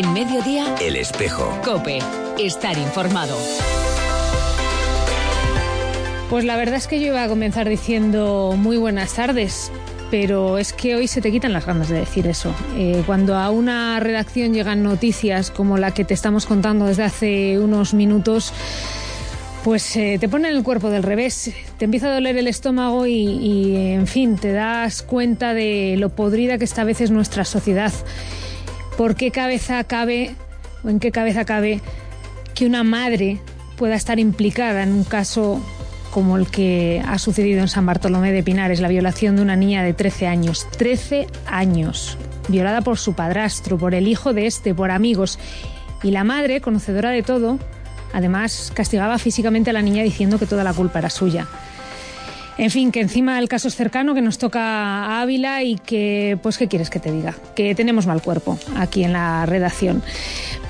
En mediodía, El espejo. Cope. Estar informado. Pues la verdad es que yo iba a comenzar diciendo muy buenas tardes, pero es que hoy se te quitan las ganas de decir eso. Eh, cuando a una redacción llegan noticias como la que te estamos contando desde hace unos minutos, pues eh, te ponen el cuerpo del revés, te empieza a doler el estómago y, y, en fin, te das cuenta de lo podrida que esta vez es nuestra sociedad. ¿Por qué cabeza cabe, o en qué cabeza cabe, que una madre pueda estar implicada en un caso como el que ha sucedido en San Bartolomé de Pinares, la violación de una niña de 13 años. 13 años, violada por su padrastro, por el hijo de este, por amigos. Y la madre, conocedora de todo, además castigaba físicamente a la niña diciendo que toda la culpa era suya. En fin, que encima el caso es cercano, que nos toca a Ávila y que, pues, ¿qué quieres que te diga? Que tenemos mal cuerpo aquí en la redacción.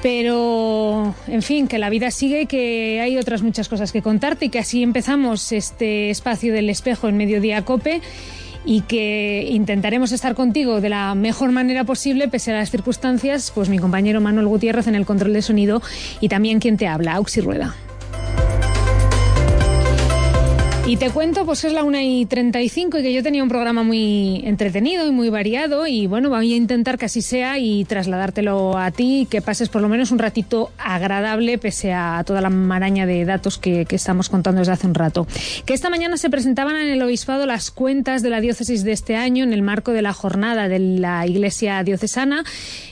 Pero, en fin, que la vida sigue y que hay otras muchas cosas que contarte y que así empezamos este espacio del espejo en Mediodía Cope y que intentaremos estar contigo de la mejor manera posible pese a las circunstancias, pues mi compañero Manuel Gutiérrez en el control de sonido y también quien te habla, Auxi Rueda. Y te cuento, pues es la 1 y 35 y que yo tenía un programa muy entretenido y muy variado y bueno, voy a intentar que así sea y trasladártelo a ti que pases por lo menos un ratito agradable pese a toda la maraña de datos que, que estamos contando desde hace un rato. Que esta mañana se presentaban en el Obispado las cuentas de la diócesis de este año en el marco de la jornada de la Iglesia Diocesana.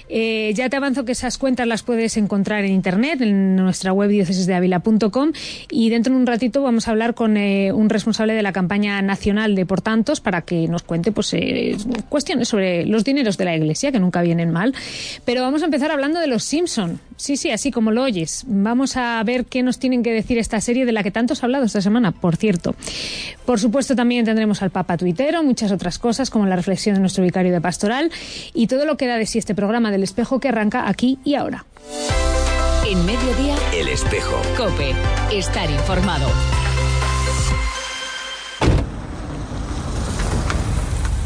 Eh, ya te avanzo que esas cuentas las puedes encontrar en internet, en nuestra web diocesisdeavila.com y dentro de un ratito vamos a hablar con eh, un responsable de la campaña nacional de Por Tantos para que nos cuente pues, eh, cuestiones sobre los dineros de la Iglesia, que nunca vienen mal. Pero vamos a empezar hablando de los Simpson. Sí, sí, así como lo oyes. Vamos a ver qué nos tienen que decir esta serie de la que tanto se ha hablado esta semana, por cierto. Por supuesto, también tendremos al Papa Tuitero, muchas otras cosas, como la reflexión de nuestro vicario de pastoral y todo lo que da de sí este programa del espejo que arranca aquí y ahora. En mediodía, El espejo. Cope. Estar informado.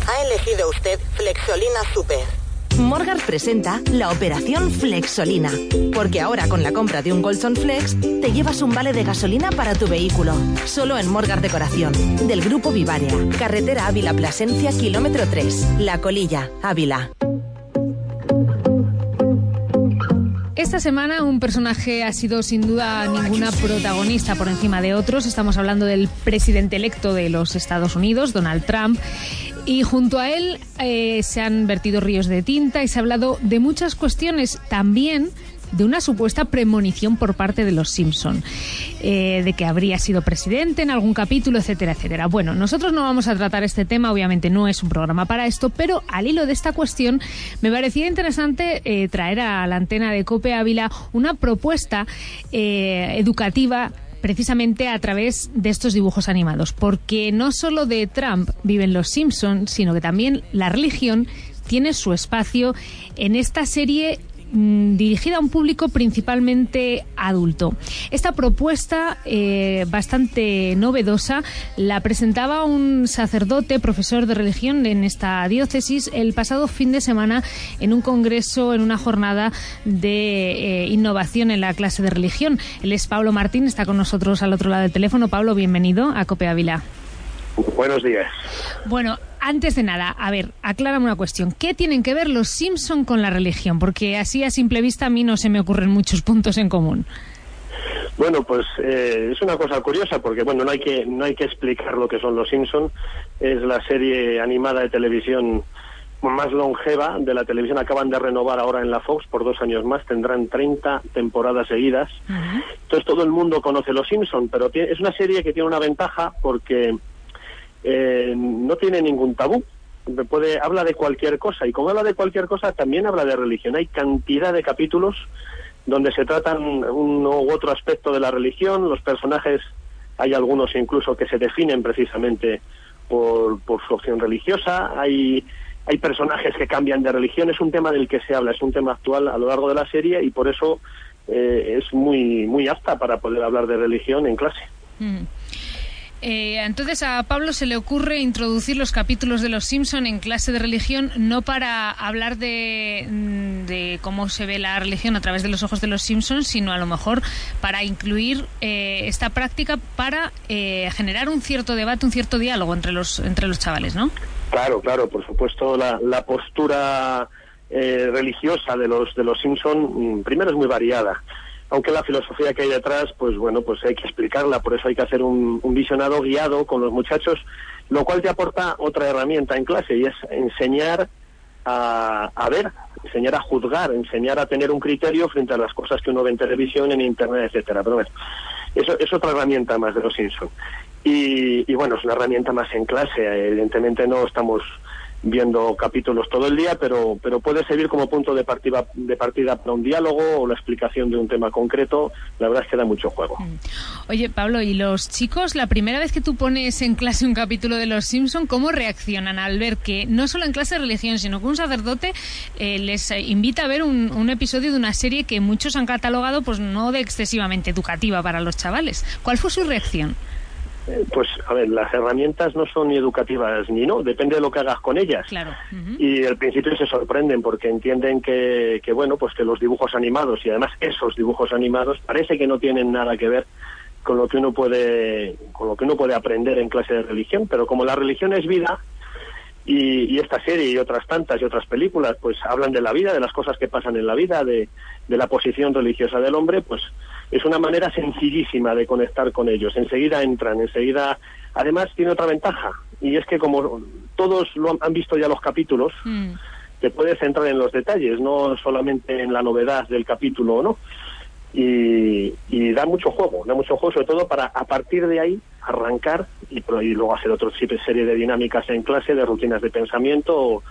Ha elegido usted Flexolina Super. Morgan presenta la operación Flexolina, porque ahora con la compra de un Golson Flex te llevas un vale de gasolina para tu vehículo, solo en Morgar Decoración, del grupo Vivaria, carretera Ávila Plasencia, kilómetro 3, La Colilla, Ávila. Esta semana un personaje ha sido sin duda ninguna protagonista por encima de otros. Estamos hablando del presidente electo de los Estados Unidos, Donald Trump. Y junto a él eh, se han vertido ríos de tinta y se ha hablado de muchas cuestiones también de una supuesta premonición por parte de los Simpson, eh, de que habría sido presidente en algún capítulo, etcétera, etcétera. Bueno, nosotros no vamos a tratar este tema, obviamente no es un programa para esto, pero al hilo de esta cuestión me parecía interesante eh, traer a la antena de Cope Ávila una propuesta educativa precisamente a través de estos dibujos animados, porque no solo de Trump viven los Simpson, sino que también la religión tiene su espacio en esta serie mm, dirigida a un público principalmente adulto. Esta propuesta, eh, bastante novedosa, la presentaba un sacerdote, profesor de religión en esta diócesis, el pasado fin de semana en un congreso, en una jornada de eh, innovación en la clase de religión. Él es Pablo Martín, está con nosotros al otro lado del teléfono. Pablo, bienvenido a Cope Ávila. Buenos días. Bueno, antes de nada, a ver, aclárame una cuestión. ¿Qué tienen que ver los Simpson con la religión? Porque así a simple vista a mí no se me ocurren muchos puntos en común. Bueno, pues eh, es una cosa curiosa porque bueno, no hay que no hay que explicar lo que son los Simpson. Es la serie animada de televisión más longeva de la televisión. Acaban de renovar ahora en la Fox por dos años más. Tendrán 30 temporadas seguidas. Entonces todo el mundo conoce los Simpson, pero es una serie que tiene una ventaja porque eh, no tiene ningún tabú. puede habla de cualquier cosa y como habla de cualquier cosa también habla de religión. Hay cantidad de capítulos donde se tratan uno u otro aspecto de la religión, los personajes hay algunos incluso que se definen precisamente por, su opción religiosa, hay hay personajes que cambian de religión, es un tema del que se habla, es un tema actual a lo largo de la serie y por eso eh, es muy, muy apta para poder hablar de religión en clase. Mm. Eh, entonces a Pablo se le ocurre introducir los capítulos de Los Simpson en clase de religión, no para hablar de, mm, de, cómo se ve la religión a través de los ojos de Los Simpson, sino a lo mejor para incluir eh, esta práctica para generar un cierto debate, un cierto diálogo entre los entre los chavales, ¿no? Claro, claro, por supuesto la, la postura eh, religiosa de los de los Simpson mm, primero es muy variada aunque la filosofía que hay detrás pues bueno pues hay que explicarla. Por eso hay que hacer un, visionado guiado con los muchachos lo cual te aporta otra herramienta en clase y es enseñar a, a ver enseñar a juzgar enseñar a tener un criterio frente a las cosas que uno ve en televisión en internet etcétera. Pero bueno eso es otra herramienta más de los Simpson. Y, y bueno es una herramienta más en clase. Evidentemente no estamos viendo capítulos todo el día, pero, pero puede servir como punto de partida, de partida para un diálogo o la explicación de un tema concreto. La verdad es que da mucho juego. Mm. Oye, Pablo, ¿y los chicos, la primera vez que tú pones en clase un capítulo de Los Simpson, cómo reaccionan al ver que no solo en clase de religión, sino que un sacerdote eh, les invita a ver un, un, episodio de una serie que muchos han catalogado pues no de excesivamente educativa para los chavales? ¿Cuál fue su reacción? Pues a ver, las herramientas no son ni educativas ni no, depende de lo que hagas con ellas. Claro. Y al principio se sorprenden porque entienden que, que, bueno, pues que los dibujos animados y además esos dibujos animados parece que no tienen nada que ver con lo que uno puede con lo que uno puede aprender en clase de religión, pero como la religión es vida, y, y, esta serie y otras tantas y otras películas pues hablan de la vida, de las cosas que pasan en la vida, de, de la posición religiosa del hombre, pues es una manera sencillísima de conectar con ellos. Enseguida entran, enseguida. Además, tiene otra ventaja, y es que como todos lo han, visto ya los capítulos, mm. te puedes centrar en los detalles, no solamente en la novedad del capítulo o no. Y, y, da mucho juego, da mucho juego, sobre todo para a partir de ahí arrancar y, y luego hacer otra serie de dinámicas en clase, de rutinas de pensamiento o,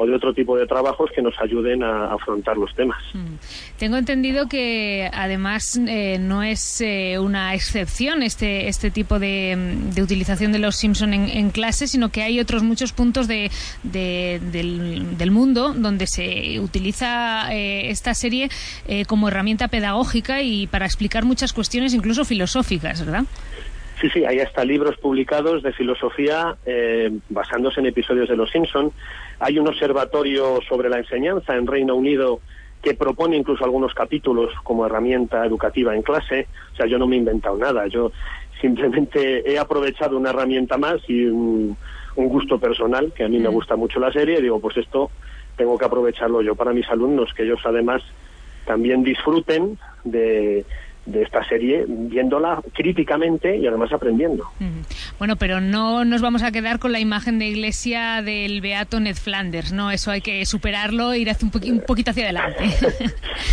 o de otro tipo de trabajos que nos ayuden a afrontar los temas. Mm. Tengo entendido que además eh, no es eh, una excepción este este tipo de, de utilización de los Simpson en, en, clase, sino que hay otros muchos puntos de, de del, del, mundo donde se utiliza eh, esta serie eh, como herramienta pedagógica y para explicar muchas cuestiones, incluso filosóficas, ¿verdad? Sí, sí, hay hasta libros publicados de filosofía eh, basándose en episodios de Los Simpson. Hay un observatorio sobre la enseñanza en Reino Unido que propone incluso algunos capítulos como herramienta educativa en clase. O sea, yo no me he inventado nada. Yo simplemente he aprovechado una herramienta más y un, un gusto personal, que a mí me gusta mucho la serie, y digo, pues esto tengo que aprovecharlo yo para mis alumnos, que ellos además también disfruten de de esta serie viéndola críticamente y además aprendiendo. Bueno, pero no nos vamos a quedar con la imagen de iglesia del beato Ned Flanders, ¿no? Eso hay que superarlo e ir hacia un, un, poquito hacia adelante.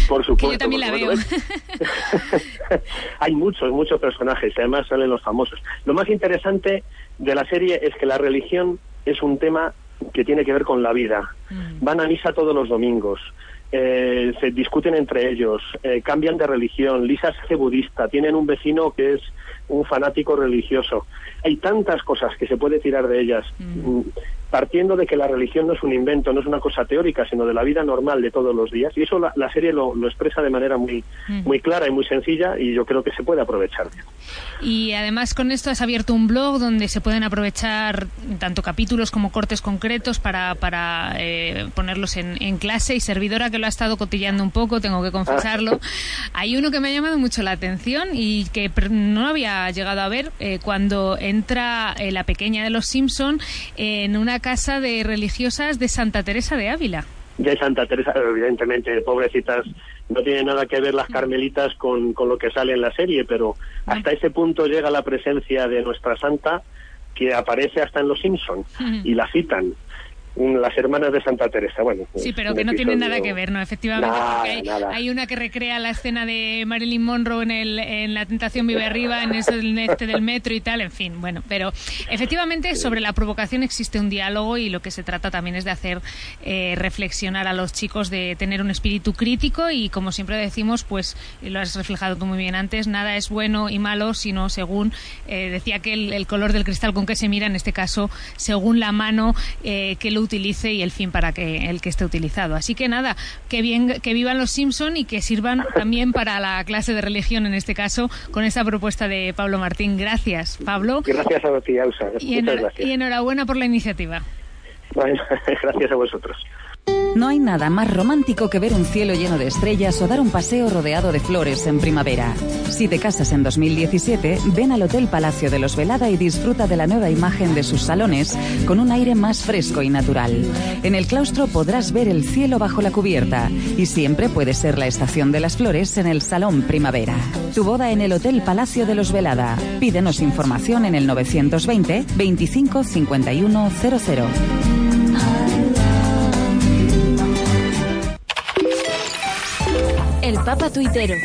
por supuesto. que yo también la veo. hay muchos, muchos personajes, además salen los famosos. Lo más interesante de la serie es que la religión es un tema que tiene que ver con la vida. Van a misa todos los domingos eh, se discuten entre ellos, eh, cambian de religión, Lisa se hace budista, tienen un vecino que es un fanático religioso. Hay tantas cosas que se puede tirar de ellas, mm. Partiendo de que la religión no es un invento, no es una cosa teórica, sino de la vida normal de todos los días. Y eso la, la serie lo, lo, expresa de manera muy, mm. muy clara y muy sencilla y yo creo que se puede aprovechar. Y además con esto has abierto un blog donde se pueden aprovechar tanto capítulos como cortes concretos para, para eh, ponerlos en, en, clase y servidora que lo ha estado cotillando un poco, tengo que confesarlo. Hay uno que me ha llamado mucho la atención y que no había llegado a ver eh, cuando entra eh, la pequeña de los Simpson en una casa de religiosas de Santa Teresa de Ávila. De Santa Teresa, evidentemente, pobrecitas, no tiene nada que ver las carmelitas con, con lo que sale en la serie, pero hasta ese punto llega la presencia de nuestra santa que aparece hasta en Los Simpson y la citan. Las hermanas de Santa Teresa. Bueno, sí, pero que no tienen nada que ver, ¿no? Efectivamente, hay, una que recrea la escena de Marilyn Monroe en, el, en La Tentación Vive Arriba, en ese este del metro y tal, en fin, bueno, pero efectivamente sobre la provocación existe un diálogo y lo que se trata también es de hacer eh, reflexionar a los chicos, de tener un espíritu crítico y como siempre decimos, pues lo has reflejado tú muy bien antes, nada es bueno y malo, sino según, eh, decía que el, color del cristal con que se mira, en este caso, según la mano eh, que lo utilice y el fin para que el que esté utilizado. Así que nada, que bien que vivan los Simpson y que sirvan también para la clase de religión en este caso con esta propuesta de Pablo Martín. Gracias, Pablo. Gracias a ti, Ausa. Y, y enhorabuena por la iniciativa. gracias a vosotros. No hay nada más romántico que ver un cielo lleno de estrellas o dar un paseo rodeado de flores en primavera. Si te casas en 2017, ven al Hotel Palacio de los Velada y disfruta de la nueva imagen de sus salones con un aire más fresco y natural. En el claustro podrás ver el cielo bajo la cubierta y siempre puede ser la estación de las flores en el Salón Primavera. Tu boda en el Hotel Palacio de los Velada. Pídenos información en el 920 25 51 00. El Papa Tuitero.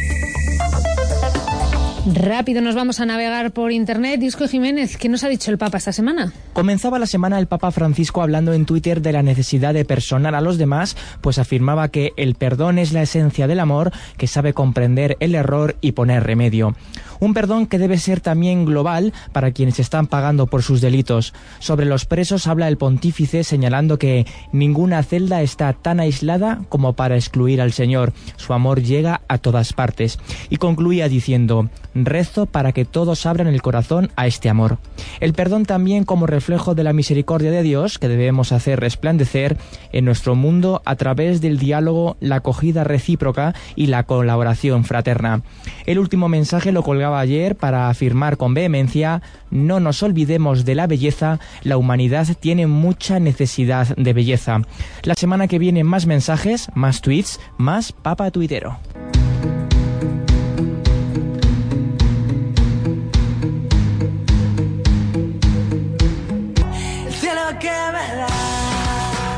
Rápido nos vamos a navegar por internet. Disco Jiménez, ¿qué nos ha dicho el Papa esta semana? Comenzaba la semana el Papa Francisco hablando en Twitter de la necesidad de perdonar a los demás, pues afirmaba que el perdón es la esencia del amor, que sabe comprender el error y poner remedio. Un perdón que debe ser también global para quienes están pagando por sus delitos. Sobre los presos habla el pontífice señalando que ninguna celda está tan aislada como para excluir al Señor. Su amor llega a todas partes. Y concluía diciendo, rezo para que todos abran el corazón a este amor. El perdón también como reflejo de la misericordia de Dios que debemos hacer resplandecer en nuestro mundo a través del diálogo, la acogida recíproca y la colaboración fraterna. El último mensaje lo colgaba ayer para afirmar con vehemencia, no nos olvidemos de la belleza, la humanidad tiene mucha necesidad de belleza. La semana que viene más mensajes, más tweets, más papa tuitero.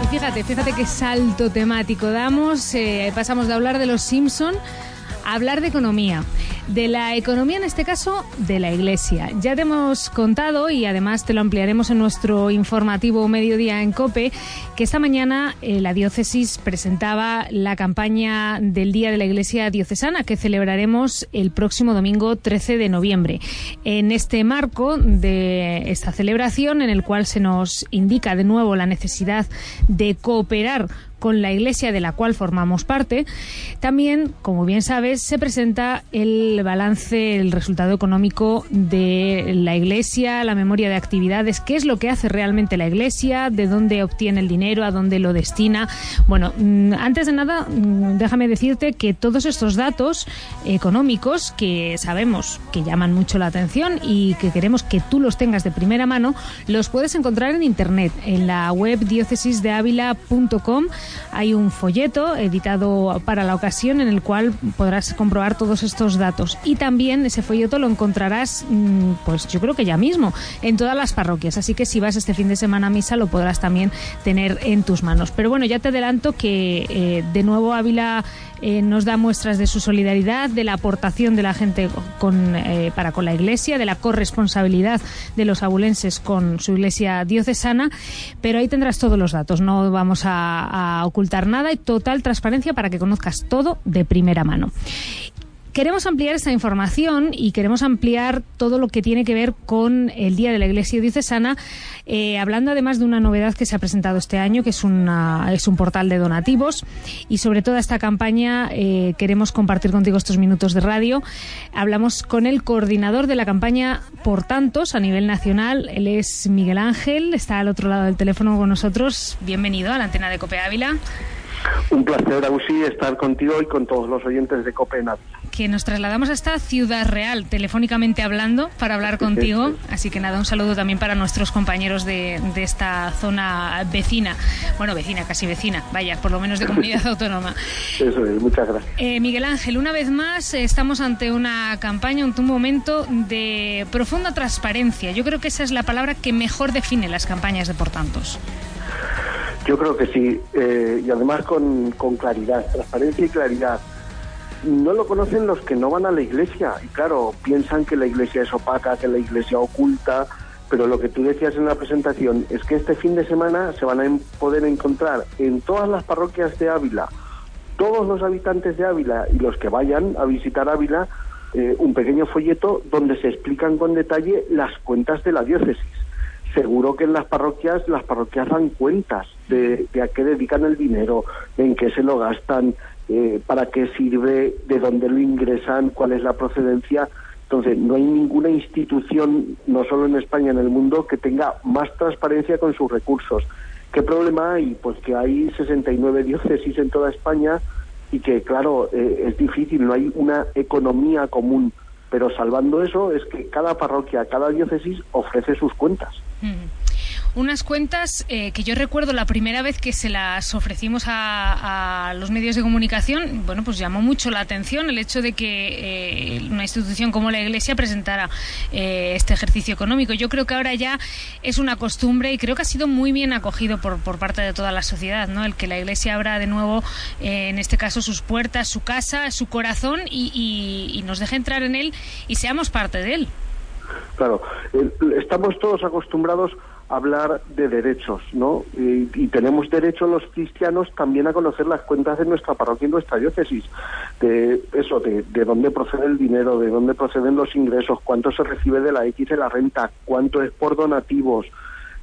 Y fíjate, fíjate qué salto temático damos. Eh, pasamos de hablar de los Simpson a hablar de economía de la economía, en este caso de la Iglesia. Ya te hemos contado y además te lo ampliaremos en nuestro informativo Mediodía en Cope, que esta mañana eh, la diócesis presentaba la campaña del Día de la Iglesia Diocesana que celebraremos el próximo domingo 13 de noviembre. En este marco de esta celebración, en el cual se nos indica de nuevo la necesidad de cooperar con la iglesia de la cual formamos parte, también, como bien sabes, se presenta el balance, el resultado económico de la iglesia, la memoria de actividades, qué es lo que hace realmente la iglesia, de dónde obtiene el dinero, a dónde lo destina. Bueno, mm, antes de nada, mm, déjame decirte que todos estos datos económicos que sabemos que llaman mucho la atención y que queremos que tú los tengas de primera mano, los puedes encontrar en internet, en la web diócesisdeávila.com hay un folleto editado para la ocasión en el cual podrás comprobar todos estos datos. Y también ese folleto lo encontrarás, mm, pues yo creo que ya mismo, en todas las parroquias. Así que si vas este fin de semana a misa lo podrás también tener en tus manos. Pero bueno, ya te adelanto que eh, de nuevo Ávila eh, nos da muestras de su solidaridad, de la aportación de la gente con, eh, para con la Iglesia, de la corresponsabilidad de los abulenses con su Iglesia diocesana, pero ahí tendrás todos los datos, no vamos a ocultar nada y total transparencia para que conozcas todo de primera mano. Queremos ampliar esta información y queremos ampliar todo lo que tiene que ver con el Día de la Iglesia Diocesana, eh, hablando además de una novedad que se ha presentado este año, que es, una, es un portal de donativos. Y sobre toda esta campaña eh, queremos compartir contigo estos minutos de radio. Hablamos con el coordinador de la campaña Por Tantos a nivel nacional. Él es Miguel Ángel, está al otro lado del teléfono con nosotros. Bienvenido a la antena de Cope Ávila. Un placer, Ausi, estar contigo y con todos los oyentes de Copenhague. Que nos trasladamos hasta Ciudad Real, telefónicamente hablando, para hablar contigo. Así que nada, un saludo también para nuestros compañeros de, esta zona vecina. Bueno, vecina, casi vecina, vaya, por lo menos de comunidad autónoma. Eso es, muchas gracias. Eh, Miguel Ángel, una vez más eh, estamos ante una campaña, ante un momento de profunda transparencia. Yo creo que esa es la palabra que mejor define las campañas de Portantos. Yo creo que sí, eh, y además con, claridad, transparencia y claridad. No lo conocen los que no van a la iglesia, y claro, piensan que la iglesia es opaca, que la iglesia oculta, pero lo que tú decías en la presentación es que este fin de semana se van a poder encontrar en todas las parroquias de Ávila, todos los habitantes de Ávila y los que vayan a visitar Ávila, eh, un pequeño folleto donde se explican con detalle las cuentas de la diócesis. Seguro que en las parroquias, las parroquias dan cuentas de, a qué dedican el dinero, en qué se lo gastan, eh, para qué sirve, de dónde lo ingresan, cuál es la procedencia. Entonces, no hay ninguna institución, no solo en España, en el mundo, que tenga más transparencia con sus recursos. ¿Qué problema hay? Pues que hay 69 diócesis en toda España y que, claro, eh, es difícil, no hay una economía común. Pero salvando eso, es que cada parroquia, cada diócesis ofrece sus cuentas unas cuentas eh, que yo recuerdo la primera vez que se las ofrecimos a, los medios de comunicación, bueno, pues llamó mucho la atención el hecho de que eh, una institución como la Iglesia presentara eh, este ejercicio económico. Yo creo que ahora ya es una costumbre y creo que ha sido muy bien acogido por, por parte de toda la sociedad, ¿no? El que la Iglesia abra de nuevo, en este caso, sus puertas, su casa, su corazón y, y nos deje entrar en él y seamos parte de él. Claro, estamos todos acostumbrados hablar de derechos, ¿no? Y, tenemos derecho los cristianos también a conocer las cuentas de nuestra parroquia y nuestra diócesis, de eso, de, de dónde procede el dinero, de dónde proceden los ingresos, cuánto se recibe de la X de la renta, cuánto es por donativos,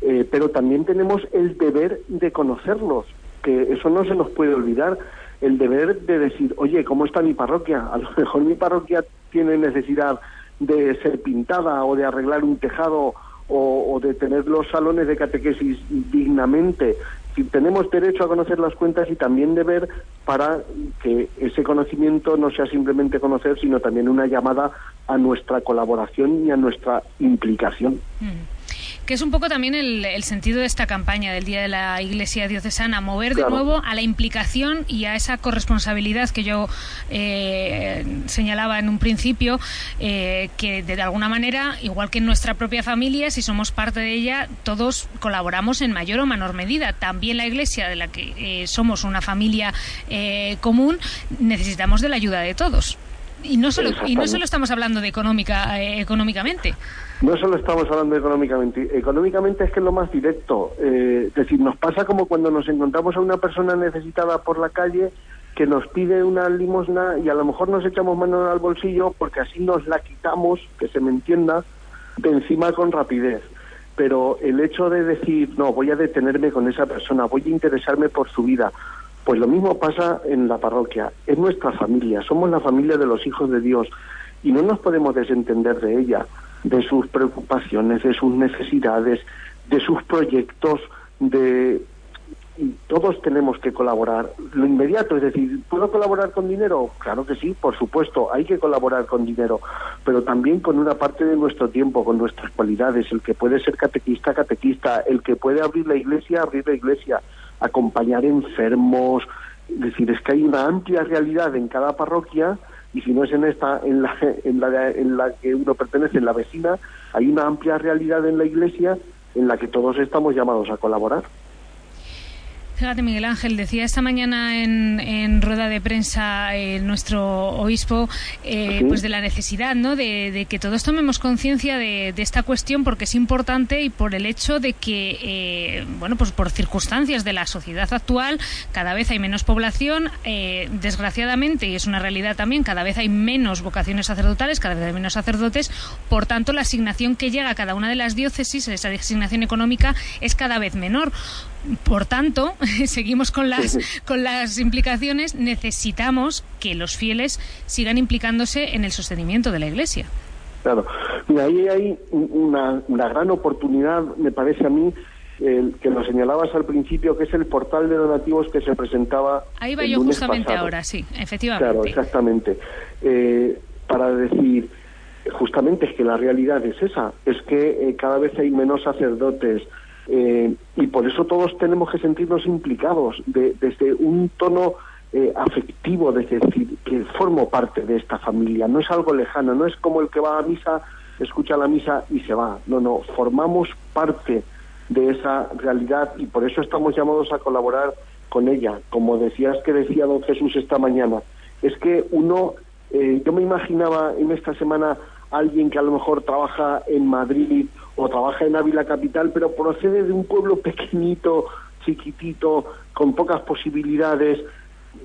eh, pero también tenemos el deber de conocerlos, que eso no se nos puede olvidar, el deber de decir, oye, ¿cómo está mi parroquia? A lo mejor mi parroquia tiene necesidad de ser pintada o de arreglar un tejado o, de tener los salones de catequesis dignamente. Tenemos derecho a conocer las cuentas y también deber para que ese conocimiento no sea simplemente conocer, sino también una llamada a nuestra colaboración y a nuestra implicación. Mm que es un poco también el, sentido de esta campaña del Día de la Iglesia Diocesana, mover de nuevo a la implicación y a esa corresponsabilidad que yo eh, señalaba en un principio, eh, que de alguna manera, igual que en nuestra propia familia, si somos parte de ella, todos colaboramos en mayor o menor medida. También la Iglesia, de la que eh, somos una familia común, necesitamos de la ayuda de todos. Y no solo, y no solo estamos hablando de económica, económicamente. No solo estamos hablando económicamente, económicamente es que es lo más directo. Eh, es decir, nos pasa como cuando nos encontramos a una persona necesitada por la calle que nos pide una limosna y a lo mejor nos echamos mano al bolsillo porque así nos la quitamos, que se me entienda, de encima con rapidez. Pero el hecho de decir, no, voy a detenerme con esa persona, voy a interesarme por su vida, pues lo mismo pasa en la parroquia, es nuestra familia, somos la familia de los hijos de Dios y no nos podemos desentender de ella de sus preocupaciones, de sus necesidades, de sus proyectos, de todos tenemos que colaborar. Lo inmediato, es decir, ¿puedo colaborar con dinero? Claro que sí, por supuesto, hay que colaborar con dinero, pero también con una parte de nuestro tiempo, con nuestras cualidades. El que puede ser catequista, catequista, el que puede abrir la iglesia, abrir la iglesia, acompañar enfermos. Es decir, es que hay una amplia realidad en cada parroquia y si no es en esta, en la, en la, en la que uno pertenece, en la vecina, hay una amplia realidad en la Iglesia en la que todos estamos llamados a colaborar. Fíjate, Miguel Ángel, decía esta mañana en, rueda de prensa eh, nuestro obispo eh, pues de la necesidad ¿no? de, que todos tomemos conciencia de, esta cuestión porque es importante y por el hecho de que, eh, bueno, pues por circunstancias de la sociedad actual, cada vez hay menos población, desgraciadamente, y es una realidad también, cada vez hay menos vocaciones sacerdotales, cada vez hay menos sacerdotes, por tanto la asignación que llega a cada una de las diócesis, esa asignación económica, es cada vez menor. Por tanto, seguimos con las, con las implicaciones, necesitamos que los fieles sigan implicándose en el sostenimiento de la Iglesia. Claro, mira, ahí hay una, una gran oportunidad, me parece a mí, que lo señalabas al principio, que es el portal de donativos que se presentaba. Ahí va yo justamente ahora, sí, efectivamente. Claro, exactamente. Eh, para decir, justamente es que la realidad es esa, es que eh, cada vez hay menos sacerdotes, eh, y por eso todos tenemos que sentirnos implicados desde un tono eh, afectivo, de decir, que formo parte de esta familia, no es algo lejano, no es como el que va a misa, escucha la misa y se va, no, no, formamos parte de esa realidad y por eso estamos llamados a colaborar con ella. Como decías que decía don Jesús esta mañana, es que uno, eh, yo me imaginaba en esta semana alguien que a lo mejor trabaja en Madrid o trabaja en Ávila Capital, pero procede de un pueblo pequeñito, chiquitito, con pocas posibilidades,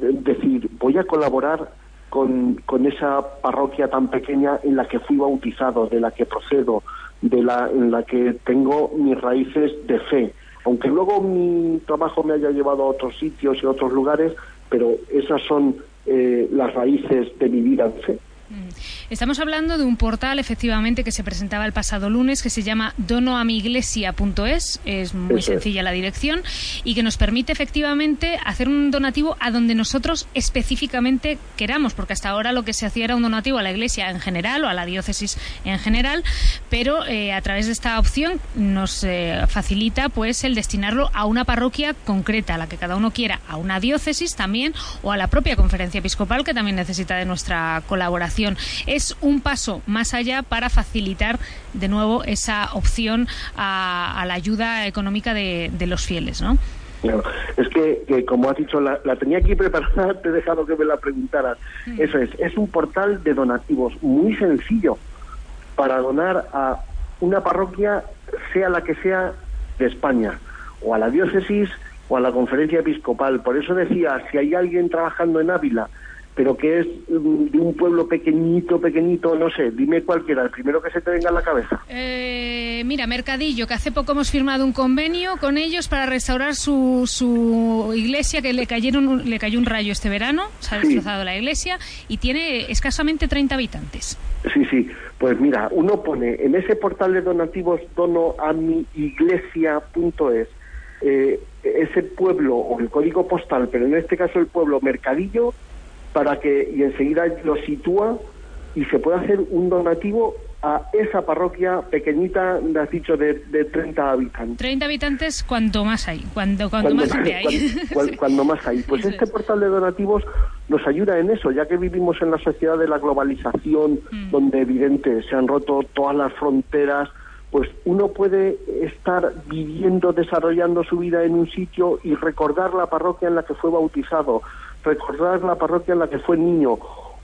decir, voy a colaborar con, con esa parroquia tan pequeña en la que fui bautizado, de la que procedo, de la, en la que tengo mis raíces de fe. Aunque luego mi trabajo me haya llevado a otros sitios y a otros lugares, pero esas son eh, las raíces de mi vida de fe. Mm. Estamos hablando de un portal, efectivamente, que se presentaba el pasado lunes, que se llama donoamiglesia.es, es. Muy sencilla la dirección, y que nos permite efectivamente hacer un donativo a donde nosotros específicamente queramos, porque hasta ahora lo que se hacía era un donativo a la iglesia en general o a la diócesis en general, pero eh, a través de esta opción nos eh, facilita pues el destinarlo a una parroquia concreta, a la que cada uno quiera, a una diócesis también o a la propia conferencia episcopal que también necesita de nuestra colaboración es un paso más allá para facilitar de nuevo esa opción a, la ayuda económica de, los fieles, ¿no? Es que, como has dicho, la, tenía aquí preparada, te he dejado que me la preguntaras. Mm. Eso es, es un portal de donativos muy sencillo para donar a una parroquia, sea la que sea, de España, o a la diócesis o a la conferencia episcopal. Por eso decía, si hay alguien trabajando en Ávila pero que es mm, de un pueblo pequeñito, pequeñito, no sé, dime cualquiera, el primero que se te venga a la cabeza. Eh, mira, Mercadillo, que hace poco hemos firmado un convenio con ellos para restaurar su, su iglesia, que le, cayeron, le cayó un rayo este verano, se ha destrozado la iglesia, y tiene escasamente 30 habitantes. Sí, sí, pues mira, uno pone en ese portal de donativos donoamiiglesia.es eh, ese pueblo o el código postal, pero en este caso el pueblo Mercadillo, para que y enseguida lo sitúa y se puede hacer un donativo a esa parroquia pequeñita, me has dicho, de, de 30 habitantes. 30 habitantes, cuanto más hay, cuando, cuando, más hay. Cuando, más hay. Pues este portal de donativos nos ayuda en eso, ya que vivimos en la sociedad de la globalización, mm. donde evidente se han roto todas las fronteras, pues uno puede estar viviendo, desarrollando su vida en un sitio y recordar la parroquia en la que fue bautizado, recordar la parroquia en la que fue niño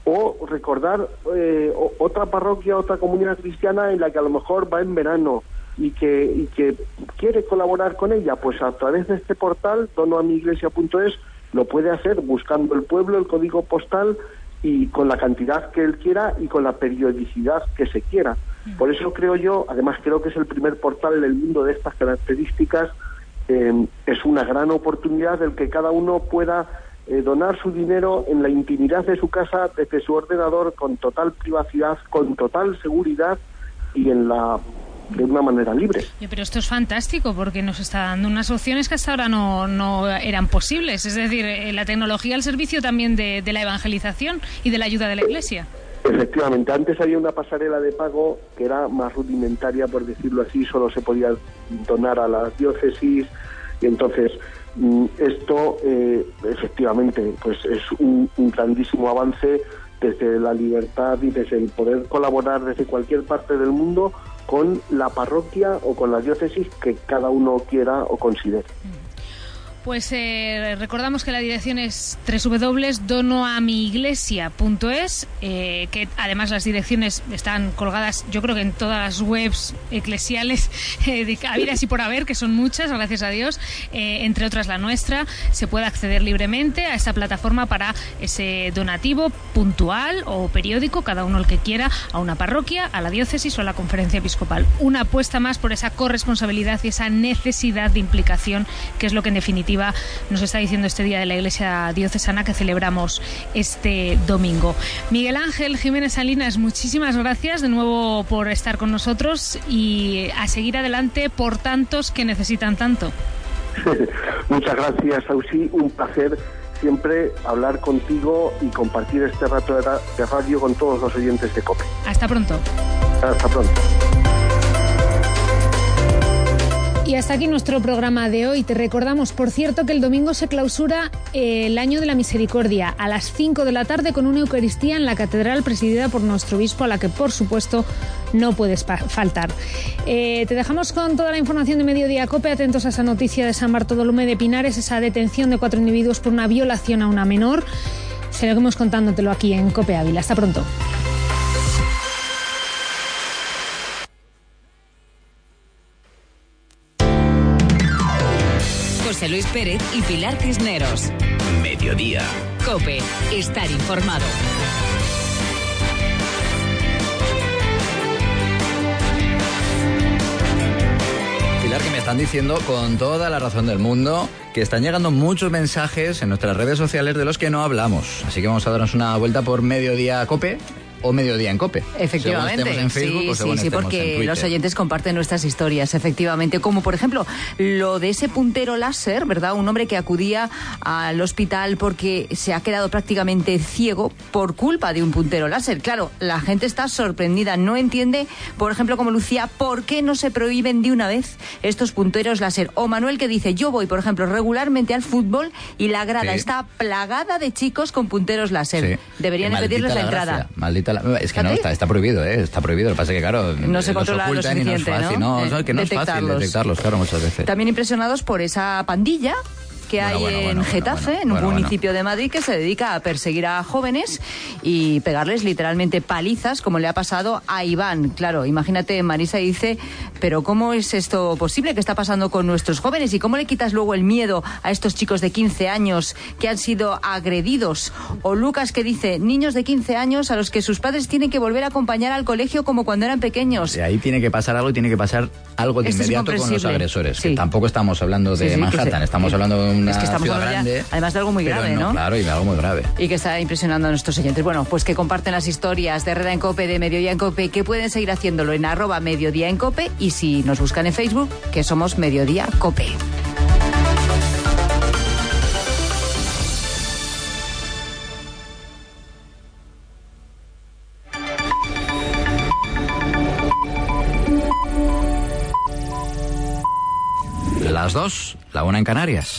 o recordar eh, otra parroquia, otra comunidad cristiana en la que a lo mejor va en verano y que, y que quiere colaborar con ella, pues a través de este portal, donoamiglesia.es, lo puede hacer buscando el pueblo, el código postal y con la cantidad que él quiera y con la periodicidad que se quiera. Mm. Por eso creo yo, además creo que es el primer portal en el mundo de estas características, eh, es una gran oportunidad del que cada uno pueda eh, donar su dinero en la intimidad de su casa desde su ordenador con total privacidad, con total seguridad y en la de una manera libre. Pero esto es fantástico porque nos está dando unas opciones que hasta ahora no, no eran posibles. Es decir, eh, la tecnología al servicio también de, de la evangelización y de la ayuda de la Iglesia. Efectivamente, antes había una pasarela de pago que era más rudimentaria, por decirlo así, solo se podía donar a las diócesis entonces Mm, esto eh, efectivamente pues es un, grandísimo avance desde la libertad y desde el poder colaborar desde cualquier parte del mundo con la parroquia o con la diócesis que cada uno quiera o considere. Pues eh, recordamos que la dirección es www.donoamiglesia.es, eh, que además las direcciones están colgadas, yo creo que en todas las webs eclesiales eh, habidas y por haber, que son muchas, gracias a Dios, eh, entre otras la nuestra. Se puede acceder libremente a esta plataforma para ese donativo puntual o periódico, cada uno el que quiera, a una parroquia, a la diócesis o a la conferencia episcopal. Una apuesta más por esa corresponsabilidad y esa necesidad de implicación, que es lo que en definitiva nos está diciendo este día de la Iglesia Diocesana que celebramos este domingo. Miguel Ángel Jiménez Salinas, muchísimas gracias de nuevo por estar con nosotros y a seguir adelante por tantos que necesitan tanto. Muchas gracias, Ausi. Un placer siempre hablar contigo y compartir este rato de radio con todos los oyentes de COPE. Hasta pronto. Hasta pronto. Y hasta aquí nuestro programa de hoy. Te recordamos, por cierto, que el domingo se clausura eh, el Año de la Misericordia a las 5 de la tarde con una Eucaristía en la Catedral presidida por nuestro obispo, a la que por supuesto no puedes faltar. Eh, te dejamos con toda la información de Mediodía Cope. Atentos a esa noticia de San Bartolomé de Pinares, esa detención de cuatro individuos por una violación a una menor. Seguimos contándotelo aquí en Cope Ávila. Hasta pronto. José Luis Pérez y Pilar Cisneros. Mediodía. Cope, estar informado. Pilar, que me están diciendo con toda la razón del mundo que están llegando muchos mensajes en nuestras redes sociales de los que no hablamos. Así que vamos a darnos una vuelta por Mediodía Cope o mediodía en COPE. Efectivamente. en Facebook sí, sí, sí, porque los oyentes comparten nuestras historias, efectivamente. Como por ejemplo lo de ese puntero láser, ¿verdad? Un hombre que acudía al hospital porque se ha quedado prácticamente ciego por culpa de un puntero láser. Claro, la gente está sorprendida, no entiende, por ejemplo, como Lucía, por qué no se prohíben de una vez estos punteros láser. O Manuel que dice, yo voy, por ejemplo, regularmente al fútbol y la grada está plagada de chicos con punteros láser. Deberían impedirles la, entrada. Maldita es que no, está, está prohibido, ¿eh? Está prohibido. Lo que pasa es que, claro, no se controla lo suficiente, no es fácil, ¿no? no, que no es fácil detectarlos, claro, muchas veces. También impresionados por esa pandilla que hay en Getafe, en un municipio de Madrid, que se dedica a perseguir a jóvenes y pegarles literalmente palizas, como le ha pasado a Iván. Claro, imagínate, Marisa dice, pero ¿cómo es esto posible? ¿Qué está pasando con nuestros jóvenes? ¿Y cómo le quitas luego el miedo a estos chicos de 15 años que han sido agredidos? O Lucas que dice, niños de 15 años a los que sus padres tienen que volver a acompañar al colegio como cuando eran pequeños. Y ahí tiene que pasar algo y tiene que pasar algo de inmediato con los agresores. Que tampoco estamos hablando de Manhattan, estamos hablando de es que estamos hablando además de algo muy grave, no, Claro, y de algo muy grave. Y que está impresionando a nuestros oyentes. Bueno, pues que comparten las historias de Reda en Cope, de Mediodía en Cope, que pueden seguir haciéndolo en arroba Mediodía en Cope y si nos buscan en Facebook, que somos Mediodía Cope. Las dos, la una en Canarias.